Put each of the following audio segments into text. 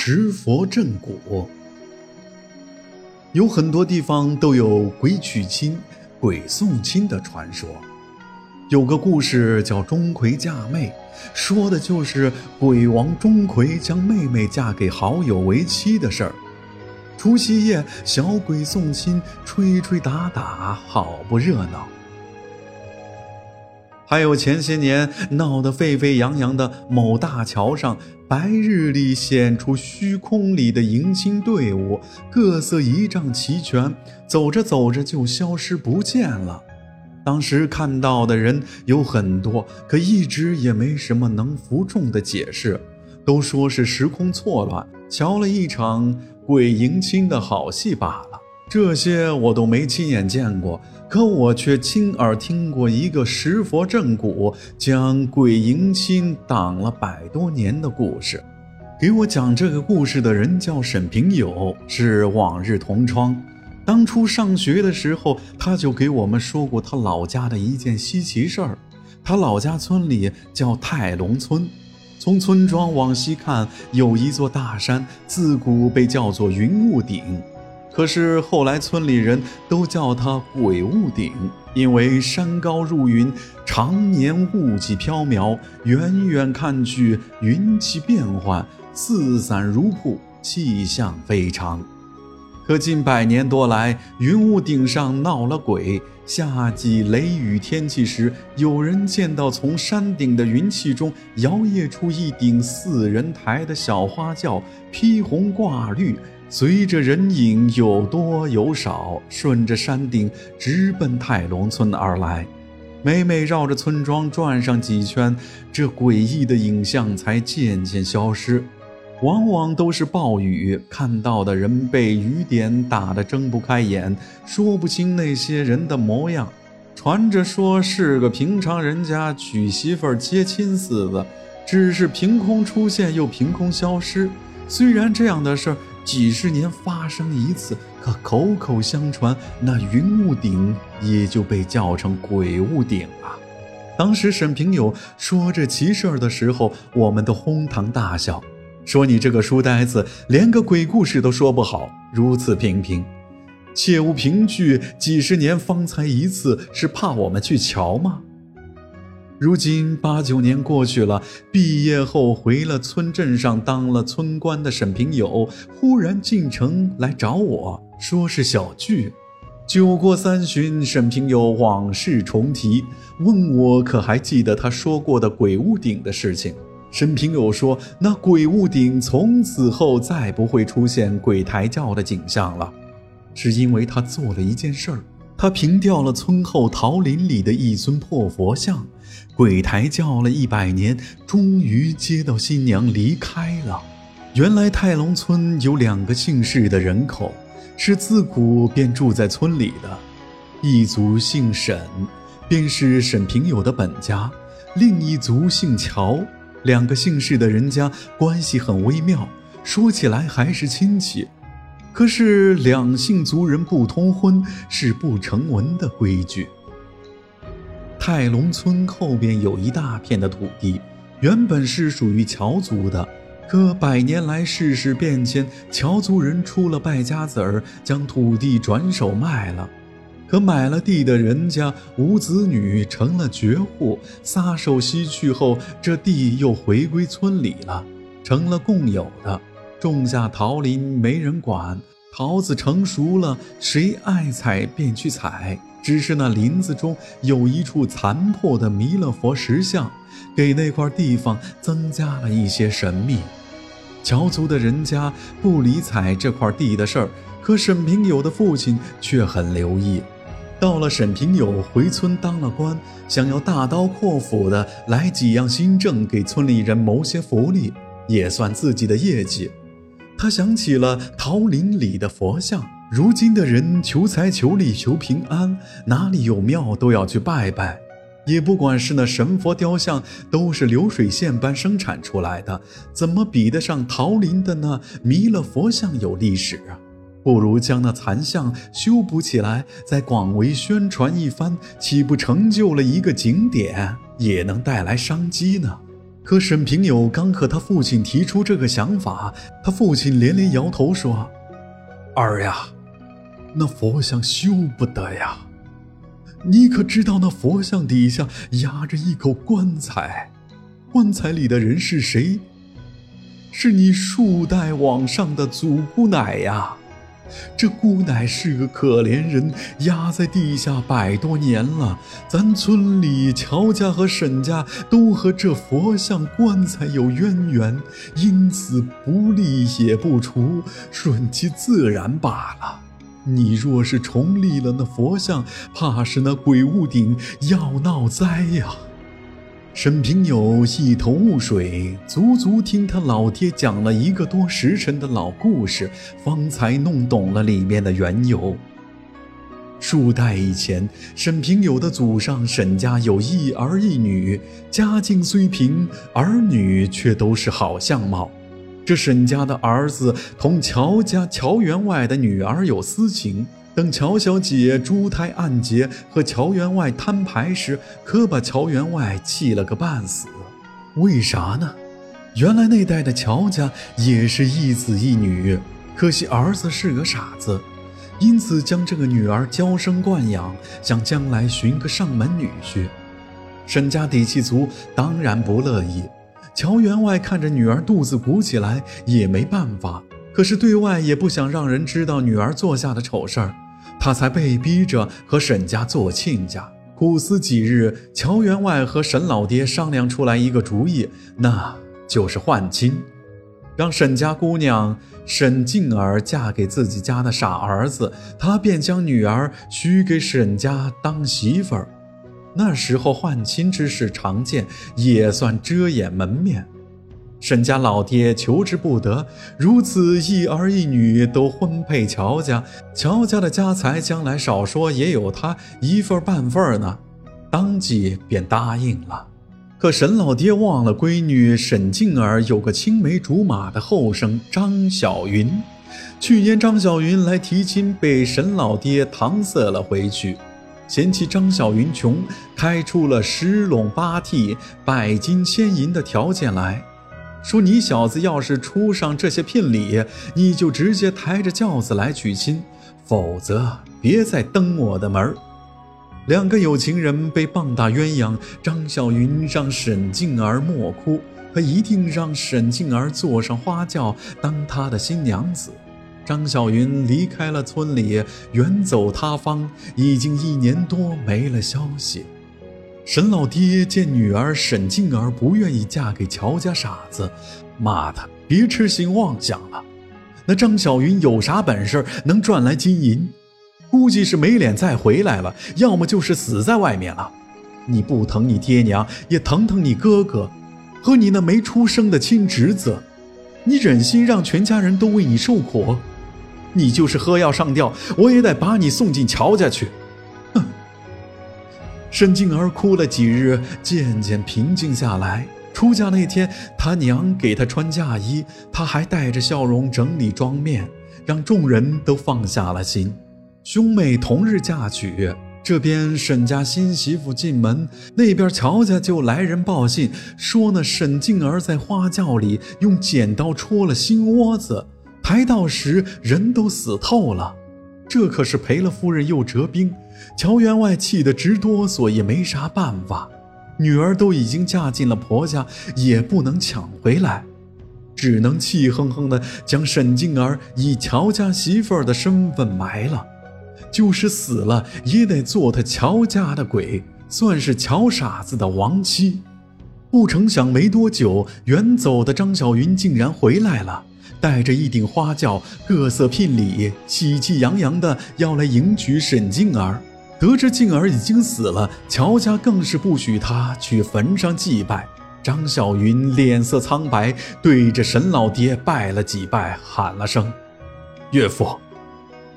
石佛镇古，有很多地方都有鬼娶亲、鬼送亲的传说。有个故事叫钟馗嫁妹，说的就是鬼王钟馗将妹妹嫁给好友为妻的事儿。除夕夜，小鬼送亲，吹吹打打，好不热闹。还有前些年闹得沸沸扬扬的某大桥上，白日里显出虚空里的迎亲队伍，各色仪仗齐全，走着走着就消失不见了。当时看到的人有很多，可一直也没什么能服众的解释，都说是时空错乱，瞧了一场鬼迎亲的好戏罢了。这些我都没亲眼见过。可我却亲耳听过一个石佛正骨将鬼迎亲挡了百多年的故事。给我讲这个故事的人叫沈平友，是往日同窗。当初上学的时候，他就给我们说过他老家的一件稀奇事儿。他老家村里叫泰龙村，从村庄往西看，有一座大山，自古被叫做云雾顶。可是后来，村里人都叫它鬼雾顶，因为山高入云，常年雾气飘渺，远远看去云气变幻，四散如瀑，气象非常。可近百年多来，云雾顶上闹了鬼。夏季雷雨天气时，有人见到从山顶的云气中摇曳出一顶四人抬的小花轿，披红挂绿。随着人影有多有少，顺着山顶直奔泰龙村而来。每每绕着村庄转上几圈，这诡异的影像才渐渐消失。往往都是暴雨，看到的人被雨点打得睁不开眼，说不清那些人的模样。传着说是个平常人家娶媳妇接亲似的，只是凭空出现又凭空消失。虽然这样的事儿。几十年发生一次，可口口相传，那云雾顶也就被叫成鬼雾顶了。当时沈平友说这奇事儿的时候，我们都哄堂大笑，说你这个书呆子，连个鬼故事都说不好，如此平平。切勿凭据几十年方才一次，是怕我们去瞧吗？如今八九年过去了，毕业后回了村镇上当了村官的沈平友，忽然进城来找我说是小聚。酒过三巡，沈平友往事重提，问我可还记得他说过的鬼屋顶的事情。沈平友说，那鬼屋顶从此后再不会出现鬼抬轿的景象了，是因为他做了一件事儿。他平掉了村后桃林里的一尊破佛像，鬼抬叫了一百年，终于接到新娘离开了。原来泰隆村有两个姓氏的人口，是自古便住在村里的，一族姓沈，便是沈平友的本家；另一族姓乔，两个姓氏的人家关系很微妙，说起来还是亲戚。可是两姓族人不通婚是不成文的规矩。泰龙村后边有一大片的土地，原本是属于乔族的，可百年来世事变迁，乔族人出了败家子儿，将土地转手卖了。可买了地的人家无子女，成了绝户，撒手西去后，这地又回归村里了，成了共有的。种下桃林没人管，桃子成熟了，谁爱采便去采。只是那林子中有一处残破的弥勒佛石像，给那块地方增加了一些神秘。乔族的人家不理睬这块地的事儿，可沈平友的父亲却很留意。到了沈平友回村当了官，想要大刀阔斧的来几样新政，给村里人谋些福利，也算自己的业绩。他想起了桃林里的佛像，如今的人求财、求利、求平安，哪里有庙都要去拜拜，也不管是那神佛雕像，都是流水线般生产出来的，怎么比得上桃林的那弥勒佛像有历史啊？不如将那残像修补起来，再广为宣传一番，岂不成就了一个景点，也能带来商机呢？可沈平友刚和他父亲提出这个想法，他父亲连连摇头说：“儿呀，那佛像修不得呀！你可知道那佛像底下压着一口棺材？棺材里的人是谁？是你数代往上的祖姑奶呀！”这姑奶是个可怜人，压在地下百多年了。咱村里乔家和沈家都和这佛像棺材有渊源，因此不立也不除，顺其自然罢了。你若是重立了那佛像，怕是那鬼屋顶要闹灾呀。沈平友一头雾水，足足听他老爹讲了一个多时辰的老故事，方才弄懂了里面的缘由。数代以前，沈平友的祖上沈家有一儿一女，家境虽贫，儿女却都是好相貌。这沈家的儿子同乔家乔员外的女儿有私情。等乔小姐珠胎暗结和乔员外摊牌时，可把乔员外气了个半死。为啥呢？原来那代的乔家也是一子一女，可惜儿子是个傻子，因此将这个女儿娇生惯养，想将来寻个上门女婿。沈家底气足，当然不乐意。乔员外看着女儿肚子鼓起来，也没办法，可是对外也不想让人知道女儿做下的丑事儿。他才被逼着和沈家做亲家。苦思几日，乔员外和沈老爹商量出来一个主意，那就是换亲，让沈家姑娘沈静儿嫁给自己家的傻儿子，他便将女儿许给沈家当媳妇儿。那时候换亲之事常见，也算遮掩门面。沈家老爹求之不得，如此一儿一女都婚配乔家，乔家的家财将来少说也有他一份半份呢，当即便答应了。可沈老爹忘了闺女沈静儿有个青梅竹马的后生张小云，去年张小云来提亲，被沈老爹搪塞了回去，嫌弃张小云穷，开出了十垄八屉、百金千银的条件来。说你小子要是出上这些聘礼，你就直接抬着轿子来娶亲，否则别再登我的门两个有情人被棒打鸳鸯，张小云让沈静儿莫哭，他一定让沈静儿坐上花轿当他的新娘子。张小云离开了村里，远走他方，已经一年多没了消息。沈老爹见女儿沈静儿不愿意嫁给乔家傻子，骂他别痴心妄想了。那张小云有啥本事能赚来金银？估计是没脸再回来了，要么就是死在外面了。你不疼你爹娘，也疼疼你哥哥和你那没出生的亲侄子。你忍心让全家人都为你受苦？你就是喝药上吊，我也得把你送进乔家去。沈静儿哭了几日，渐渐平静下来。出嫁那天，她娘给她穿嫁衣，她还带着笑容整理妆面，让众人都放下了心。兄妹同日嫁娶，这边沈家新媳妇进门，那边乔家就来人报信，说那沈静儿在花轿里用剪刀戳了心窝子，抬到时人都死透了。这可是赔了夫人又折兵。乔员外气得直哆嗦，也没啥办法。女儿都已经嫁进了婆家，也不能抢回来，只能气哼哼地将沈静儿以乔家媳妇儿的身份埋了。就是死了，也得做他乔家的鬼，算是乔傻子的亡妻。不成想，没多久，远走的张小云竟然回来了，带着一顶花轿，各色聘礼，喜气洋洋的要来迎娶沈静儿。得知静儿已经死了，乔家更是不许他去坟上祭拜。张小云脸色苍白，对着沈老爹拜了几拜，喊了声：“岳父，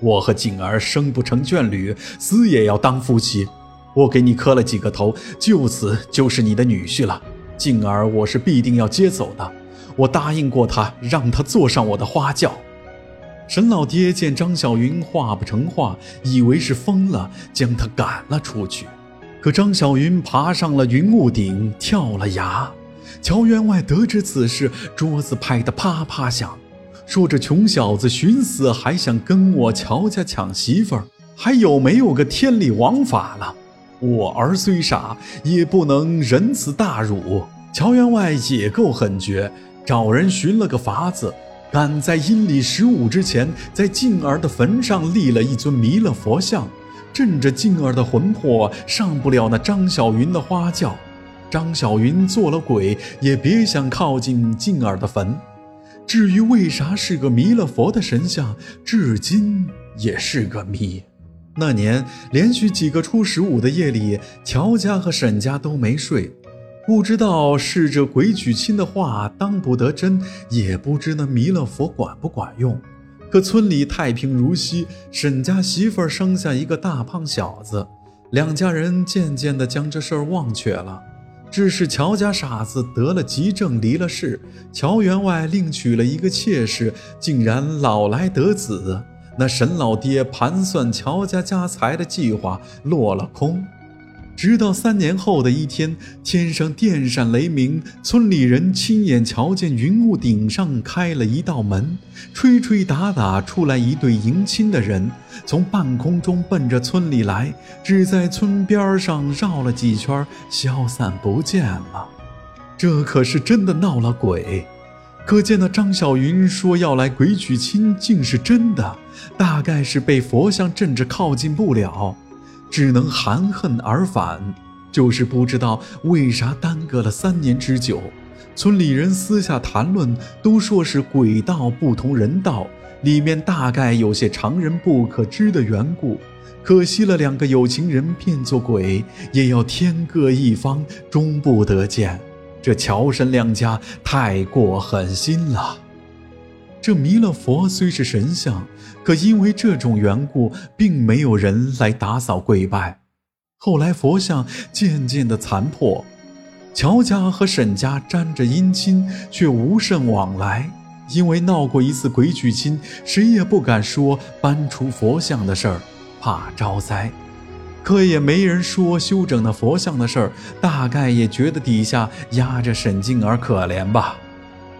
我和静儿生不成眷侣，死也要当夫妻。我给你磕了几个头，就此就是你的女婿了。静儿，我是必定要接走的，我答应过他，让他坐上我的花轿。”沈老爹见张小云话不成话，以为是疯了，将他赶了出去。可张小云爬上了云雾顶，跳了崖，乔员外得知此事，桌子拍得啪啪响，说：“这穷小子寻死，还想跟我乔家抢媳妇儿，还有没有个天理王法了？我儿虽傻，也不能忍此大辱。”乔员外也够狠绝，找人寻了个法子，赶在阴历十五之前，在静儿的坟上立了一尊弥勒佛像，镇着静儿的魂魄上不了那张小云的花轿。张小云做了鬼，也别想靠近静儿的坟。至于为啥是个弥勒佛的神像，至今也是个谜。那年连续几个初十五的夜里，乔家和沈家都没睡。不知道是这鬼娶亲的话当不得真，也不知那弥勒佛管不管用。可村里太平如昔，沈家媳妇生下一个大胖小子，两家人渐渐地将这事儿忘却了。只是乔家傻子得了急症，离了世。乔员外另娶了一个妾室，竟然老来得子。那沈老爹盘算乔家家财的计划落了空。直到三年后的一天，天上电闪雷鸣，村里人亲眼瞧见云雾顶上开了一道门，吹吹打打出来一对迎亲的人，从半空中奔着村里来，只在村边上绕了几圈，消散不见了。这可是真的闹了鬼，可见那张小云说要来鬼娶亲，竟是真的，大概是被佛像镇着，靠近不了。只能含恨而返，就是不知道为啥耽搁了三年之久。村里人私下谈论，都说是鬼道不同人道，里面大概有些常人不可知的缘故。可惜了两个有情人变作鬼，也要天各一方，终不得见。这乔神两家太过狠心了。这弥勒佛虽是神像，可因为这种缘故，并没有人来打扫跪拜。后来佛像渐渐的残破，乔家和沈家沾着姻亲，却无甚往来。因为闹过一次鬼娶亲，谁也不敢说搬出佛像的事儿，怕招灾。可也没人说修整那佛像的事儿，大概也觉得底下压着沈静儿可怜吧。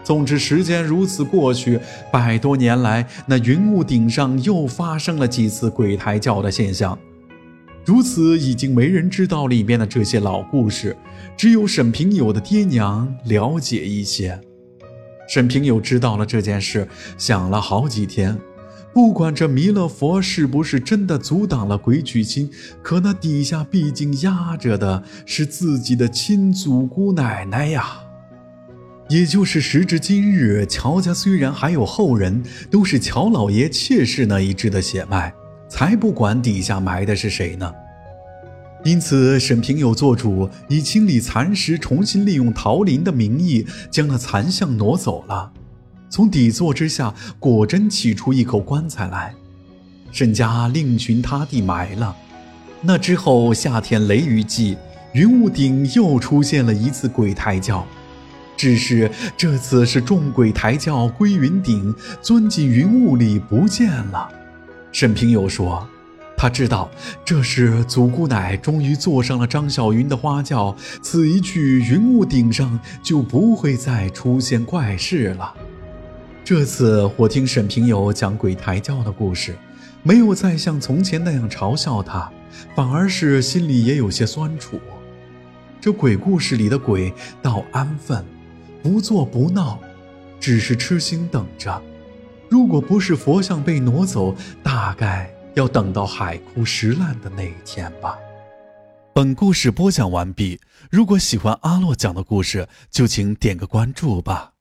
总之，时间如此过去，百多年来，那云雾顶上又发生了几次鬼抬轿的现象。如此，已经没人知道里面的这些老故事，只有沈平友的爹娘了解一些。沈平友知道了这件事，想了好几天。不管这弥勒佛是不是真的阻挡了鬼娶亲，可那底下毕竟压着的是自己的亲祖姑奶奶呀。也就是时至今日，乔家虽然还有后人，都是乔老爷妾室那一支的血脉，才不管底下埋的是谁呢。因此，沈平友做主，以清理残石、重新利用桃林的名义，将那残像挪走了。从底座之下，果真取出一口棺材来。沈家另寻他地埋了。那之后，夏天雷雨季，云雾顶又出现了一次鬼抬轿。只是这次是众鬼抬轿归云顶，钻进云雾里不见了。沈平友说：“他知道这是祖姑奶终于坐上了张小云的花轿，此一去云雾顶上就不会再出现怪事了。”这次我听沈平友讲鬼抬轿的故事，没有再像从前那样嘲笑他，反而是心里也有些酸楚。这鬼故事里的鬼倒安分。不做不闹，只是痴心等着。如果不是佛像被挪走，大概要等到海枯石烂的那一天吧。本故事播讲完毕。如果喜欢阿洛讲的故事，就请点个关注吧。